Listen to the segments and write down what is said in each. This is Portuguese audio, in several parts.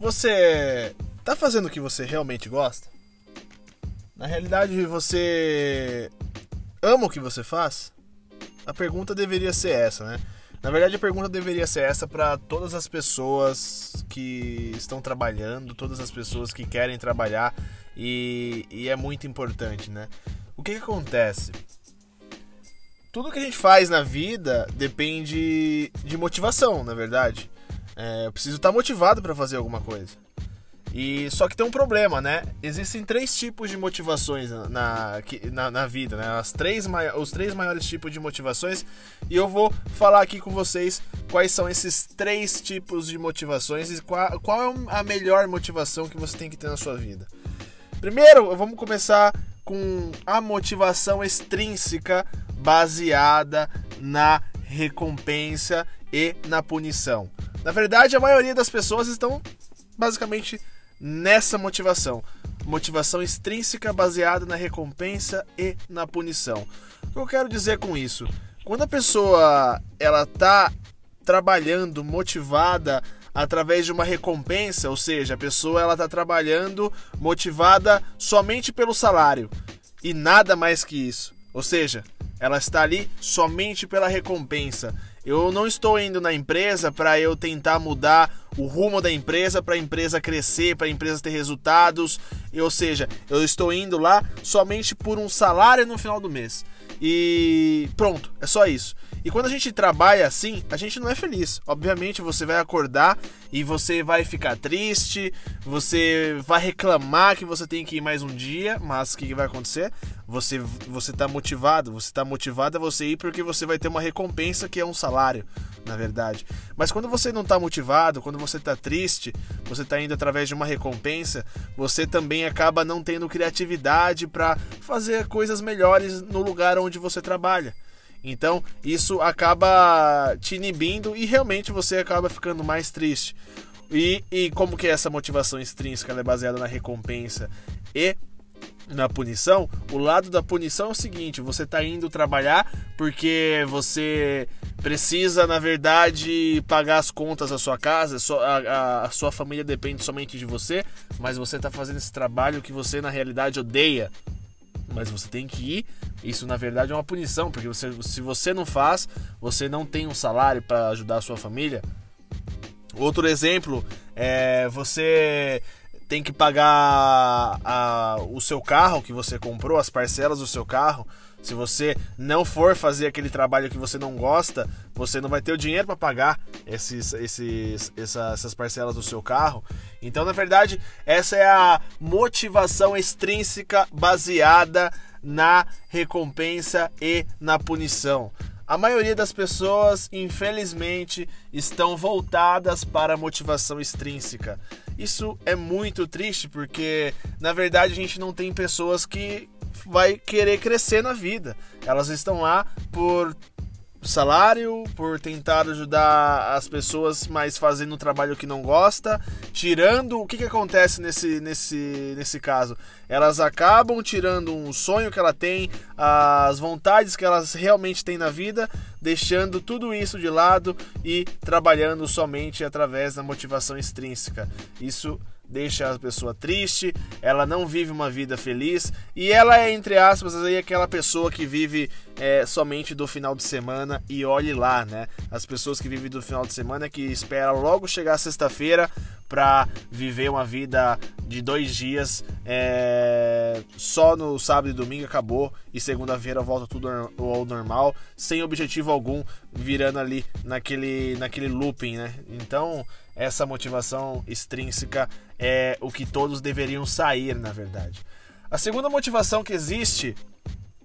Você tá fazendo o que você realmente gosta? Na realidade, você ama o que você faz? A pergunta deveria ser essa, né? Na verdade, a pergunta deveria ser essa para todas as pessoas que estão trabalhando, todas as pessoas que querem trabalhar e, e é muito importante, né? O que, que acontece? Tudo que a gente faz na vida depende de motivação, na verdade. É, eu preciso estar motivado para fazer alguma coisa. E só que tem um problema, né? Existem três tipos de motivações na, na, na, vida, né? As três, os três maiores tipos de motivações. E eu vou falar aqui com vocês quais são esses três tipos de motivações e qual, qual é a melhor motivação que você tem que ter na sua vida. Primeiro, vamos começar com a motivação extrínseca baseada na recompensa e na punição. Na verdade, a maioria das pessoas estão basicamente nessa motivação. Motivação extrínseca baseada na recompensa e na punição. O que eu quero dizer com isso? Quando a pessoa ela tá trabalhando motivada através de uma recompensa, ou seja, a pessoa ela tá trabalhando motivada somente pelo salário e nada mais que isso. Ou seja, ela está ali somente pela recompensa. Eu não estou indo na empresa para eu tentar mudar o rumo da empresa para a empresa crescer, para a empresa ter resultados. Ou seja, eu estou indo lá somente por um salário no final do mês. E pronto, é só isso. E quando a gente trabalha assim, a gente não é feliz. Obviamente você vai acordar e você vai ficar triste, você vai reclamar que você tem que ir mais um dia, mas o que, que vai acontecer? Você você tá motivado, você está motivado a você ir porque você vai ter uma recompensa que é um salário, na verdade. Mas quando você não está motivado, quando você está triste, você está indo através de uma recompensa, você também acaba não tendo criatividade para fazer coisas melhores no lugar onde você trabalha. Então, isso acaba te inibindo e realmente você acaba ficando mais triste. E, e como que essa motivação extrínseca é baseada na recompensa e na punição, o lado da punição é o seguinte: você está indo trabalhar porque você precisa, na verdade, pagar as contas da sua casa, a, a, sua família depende somente de você, mas você está fazendo esse trabalho que você, na realidade, odeia mas você tem que ir. Isso na verdade é uma punição, porque você, se você não faz, você não tem um salário para ajudar a sua família. Outro exemplo é você tem que pagar a, o seu carro que você comprou, as parcelas do seu carro. Se você não for fazer aquele trabalho que você não gosta, você não vai ter o dinheiro para pagar esses, esses, essa, essas parcelas do seu carro. Então, na verdade, essa é a motivação extrínseca baseada na recompensa e na punição. A maioria das pessoas, infelizmente, estão voltadas para a motivação extrínseca. Isso é muito triste porque, na verdade, a gente não tem pessoas que vai querer crescer na vida. Elas estão lá por salário, por tentar ajudar as pessoas, mas fazendo um trabalho que não gosta, tirando o que, que acontece nesse, nesse, nesse caso? Elas acabam tirando um sonho que ela tem, as vontades que elas realmente têm na vida, deixando tudo isso de lado e trabalhando somente através da motivação extrínseca. Isso deixa a pessoa triste, ela não vive uma vida feliz e ela é, entre aspas, aí aquela pessoa que vive é, somente do final de semana e olhe lá, né? As pessoas que vivem do final de semana que esperam logo chegar sexta-feira para viver uma vida de dois dias é, só no sábado e domingo acabou e segunda-feira volta tudo ao normal sem objetivo algum virando ali naquele naquele looping né então essa motivação extrínseca é o que todos deveriam sair na verdade a segunda motivação que existe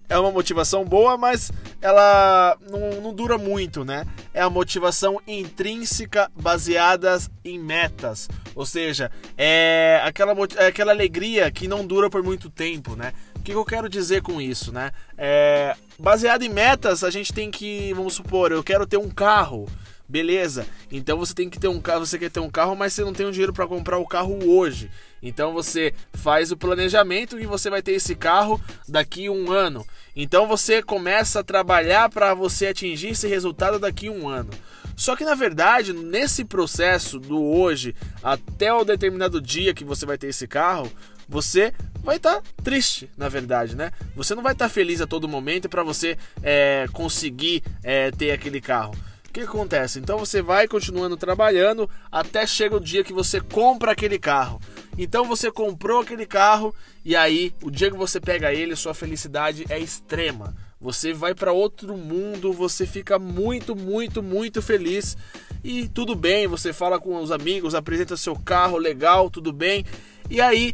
é uma motivação boa, mas ela não, não, dura muito, né? É a motivação intrínseca baseada em metas. Ou seja, é aquela, é aquela alegria que não dura por muito tempo, né? O que eu quero dizer com isso, né? É, baseado em metas, a gente tem que, vamos supor, eu quero ter um carro. Beleza. Então você tem que ter um carro, você quer ter um carro, mas você não tem o um dinheiro para comprar o carro hoje. Então você faz o planejamento e você vai ter esse carro daqui um ano. Então você começa a trabalhar para você atingir esse resultado daqui um ano. Só que na verdade, nesse processo do hoje até o determinado dia que você vai ter esse carro, você vai estar tá triste, na verdade, né? Você não vai estar tá feliz a todo momento para você é, conseguir é, ter aquele carro. O que acontece? Então você vai continuando trabalhando até chega o dia que você compra aquele carro. Então você comprou aquele carro e aí o dia que você pega ele, sua felicidade é extrema. Você vai para outro mundo, você fica muito, muito, muito feliz. E tudo bem, você fala com os amigos, apresenta seu carro legal, tudo bem. E aí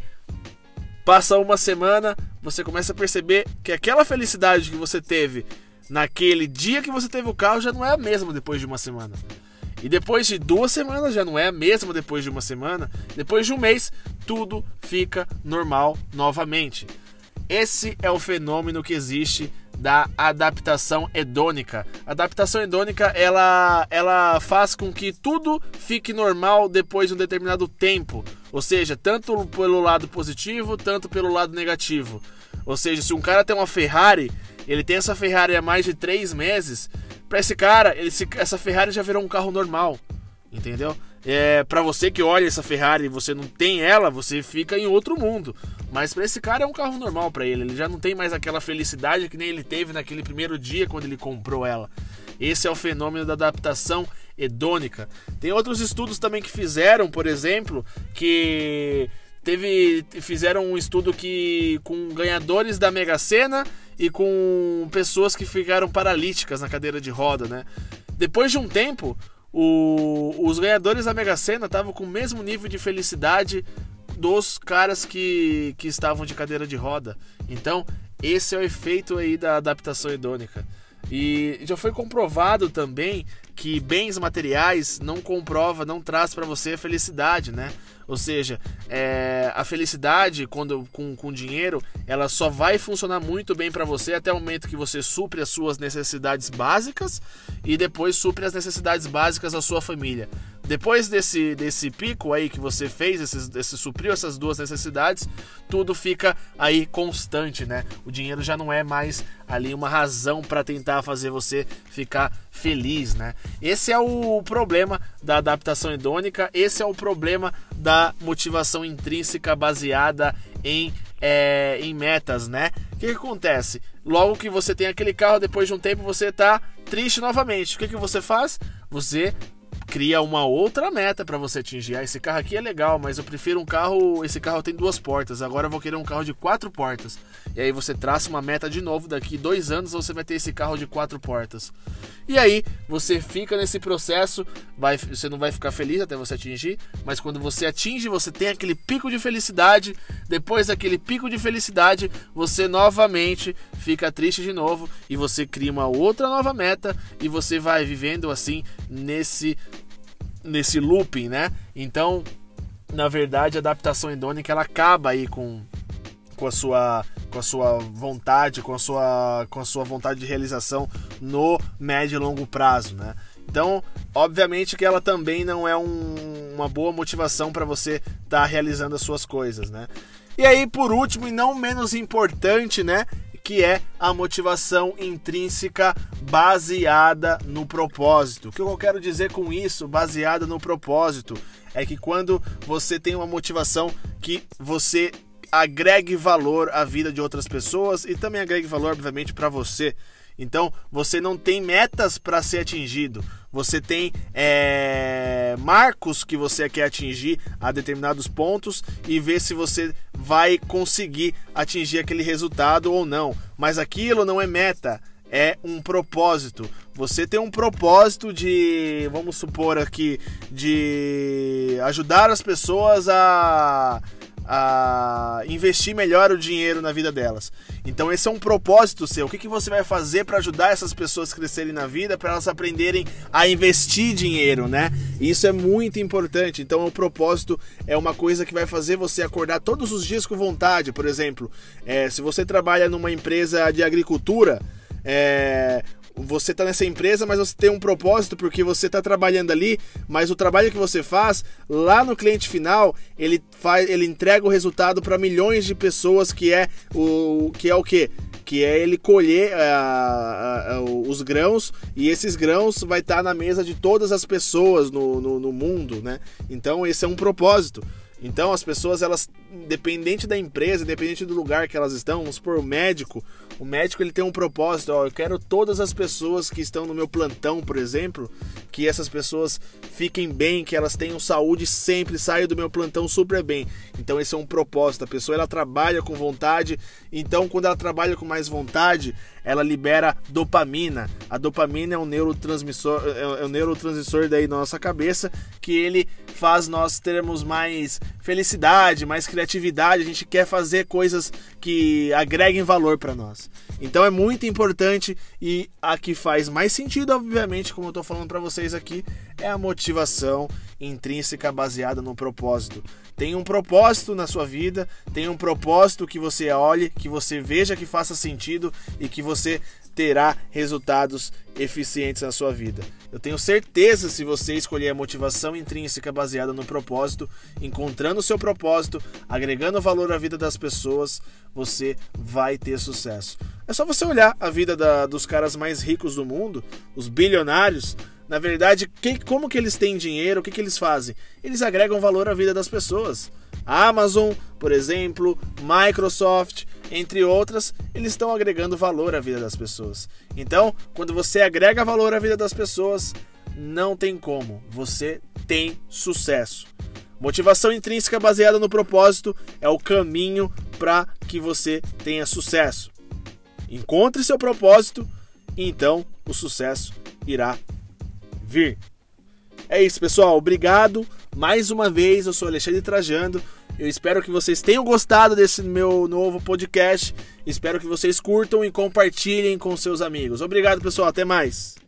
Passa uma semana, você começa a perceber que aquela felicidade que você teve naquele dia que você teve o carro já não é a mesma depois de uma semana. E depois de duas semanas já não é a mesma depois de uma semana. Depois de um mês, tudo fica normal novamente. Esse é o fenômeno que existe da adaptação hedônica. A adaptação hedônica ela, ela faz com que tudo fique normal depois de um determinado tempo. Ou seja, tanto pelo lado positivo, tanto pelo lado negativo. Ou seja, se um cara tem uma Ferrari, ele tem essa Ferrari há mais de três meses, para esse cara, essa Ferrari já virou um carro normal. Entendeu? É, para você que olha essa Ferrari e você não tem ela, você fica em outro mundo. Mas para esse cara é um carro normal para ele. Ele já não tem mais aquela felicidade que nem ele teve naquele primeiro dia quando ele comprou ela. Esse é o fenômeno da adaptação hedônica. Tem outros estudos também que fizeram, por exemplo, que teve fizeram um estudo que com ganhadores da Mega Sena e com pessoas que ficaram paralíticas na cadeira de roda, né? Depois de um tempo, o, os ganhadores da Mega Sena estavam com o mesmo nível de felicidade dos caras que, que estavam de cadeira de roda. Então, esse é o efeito aí da adaptação hedônica. E já foi comprovado também que bens materiais não comprova, não traz para você a felicidade, né? Ou seja, é, a felicidade quando com, com dinheiro, ela só vai funcionar muito bem para você até o momento que você supre as suas necessidades básicas e depois supre as necessidades básicas da sua família. Depois desse, desse pico aí que você fez, esse, esse supriu essas duas necessidades, tudo fica aí constante, né? O dinheiro já não é mais ali uma razão para tentar fazer você ficar feliz, né? Esse é o problema da adaptação hedônica, esse é o problema da motivação intrínseca baseada em, é, em metas, né? O que, que, acontece? Logo que você tem aquele carro, depois de um tempo você está triste novamente. O que, que você faz? Você cria uma outra meta para você atingir. Ah, esse carro aqui é legal, mas eu prefiro um carro. Esse carro tem duas portas. Agora eu vou querer um carro de quatro portas. E aí você traça uma meta de novo. Daqui dois anos você vai ter esse carro de quatro portas. E aí você fica nesse processo. Vai, você não vai ficar feliz até você atingir, mas quando você atinge, você tem aquele pico de felicidade. Depois daquele pico de felicidade, você novamente fica triste de novo e você cria uma outra nova meta e você vai vivendo assim nesse nesse looping, né? Então, na verdade, a adaptação hedônica ela acaba aí com, com a sua com a sua vontade, com a sua com a sua vontade de realização no médio e longo prazo, né? Então, obviamente que ela também não é um, uma boa motivação para você estar tá realizando as suas coisas, né? E aí, por último e não menos importante, né? que é a motivação intrínseca baseada no propósito. O que eu quero dizer com isso, baseada no propósito, é que quando você tem uma motivação que você agregue valor à vida de outras pessoas e também agregue valor, obviamente, para você. Então, você não tem metas para ser atingido. Você tem é, marcos que você quer atingir a determinados pontos e ver se você vai conseguir atingir aquele resultado ou não. Mas aquilo não é meta, é um propósito. Você tem um propósito de, vamos supor aqui, de ajudar as pessoas a a investir melhor o dinheiro na vida delas. Então esse é um propósito seu. O que, que você vai fazer para ajudar essas pessoas a crescerem na vida, para elas aprenderem a investir dinheiro, né? Isso é muito importante. Então o propósito é uma coisa que vai fazer você acordar todos os dias com vontade. Por exemplo, é, se você trabalha numa empresa de agricultura, é, você está nessa empresa, mas você tem um propósito porque você está trabalhando ali, mas o trabalho que você faz lá no cliente final, ele faz, ele entrega o resultado para milhões de pessoas que é o que é o que que é ele colher uh, uh, uh, os grãos e esses grãos vai estar tá na mesa de todas as pessoas no, no, no mundo, né? Então esse é um propósito. Então as pessoas, elas, independente da empresa, independente do lugar que elas estão, vamos supor, o médico, o médico ele tem um propósito, ó, eu quero todas as pessoas que estão no meu plantão, por exemplo, que essas pessoas fiquem bem, que elas tenham saúde sempre, saiam do meu plantão super bem. Então esse é um propósito, a pessoa ela trabalha com vontade, então quando ela trabalha com mais vontade, ela libera dopamina. A dopamina é um neurotransmissor, é um neurotransmissor daí na nossa cabeça que ele faz nós termos mais felicidade, mais criatividade. A gente quer fazer coisas que agreguem valor para nós. Então é muito importante e a que faz mais sentido, obviamente, como eu estou falando para vocês aqui, é a motivação intrínseca baseada no propósito. Tem um propósito na sua vida, tem um propósito que você olhe, que você veja que faça sentido e que você terá resultados eficientes na sua vida. Eu tenho certeza se você escolher a motivação intrínseca baseada no propósito, encontrando o seu propósito, agregando valor à vida das pessoas, você vai ter sucesso. É só você olhar a vida da, dos caras mais ricos do mundo, os bilionários, na verdade, como que eles têm dinheiro, o que, que eles fazem? Eles agregam valor à vida das pessoas. Amazon, por exemplo, Microsoft, entre outras, eles estão agregando valor à vida das pessoas. Então, quando você agrega valor à vida das pessoas, não tem como, você tem sucesso. Motivação intrínseca baseada no propósito é o caminho para que você tenha sucesso. Encontre seu propósito e então o sucesso irá vir. É isso, pessoal. Obrigado. Mais uma vez, eu sou Alexandre Trajando. Eu espero que vocês tenham gostado desse meu novo podcast. Espero que vocês curtam e compartilhem com seus amigos. Obrigado, pessoal. Até mais.